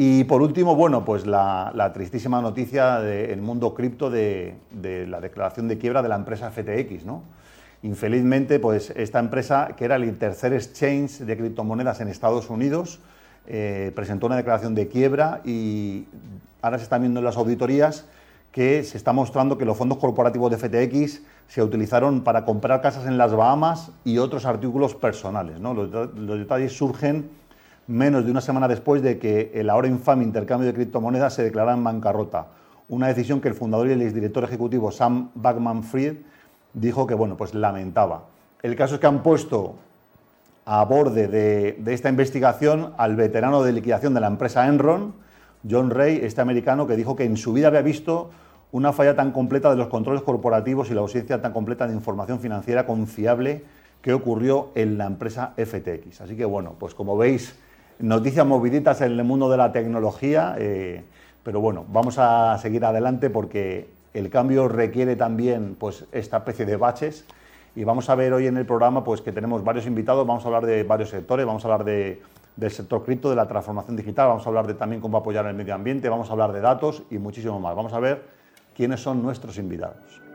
Y por último, bueno, pues la, tristísima noticia del mundo cripto de, la declaración de quiebra de la empresa FTX, ¿no? Infelizmente, pues esta empresa, que era el tercer exchange de criptomonedas en Estados Unidos, eh, presentó una declaración de quiebra y ahora se están viendo en las auditorías que se está mostrando que los fondos corporativos de FTX se utilizaron para comprar casas en las Bahamas y otros artículos personales. ¿no? Los, los detalles surgen menos de una semana después de que el ahora infame intercambio de criptomonedas se declarara en bancarrota. Una decisión que el fundador y el exdirector ejecutivo Sam Backman-Fried dijo que bueno, pues lamentaba. El caso es que han puesto a borde de, esta investigación al veterano de liquidación de la empresa Enron, John Ray, este americano que dijo que en su vida había visto una falla tan completa de los controles corporativos y la ausencia tan completa de información financiera confiable que ocurrió en la empresa FTX. Así que bueno, pues como veis, noticias moviditas en el mundo de la tecnología, eh, pero bueno, vamos a seguir adelante porque el cambio requiere también pues, esta especie de baches y vamos a ver hoy en el programa pues, que tenemos varios invitados, vamos a hablar de varios sectores, vamos a hablar del sector cripto, de la transformación digital, vamos a hablar de también cómo apoyar el medio ambiente, vamos a hablar de datos y muchísimo más. Vamos a ver quiénes son nuestros invitados.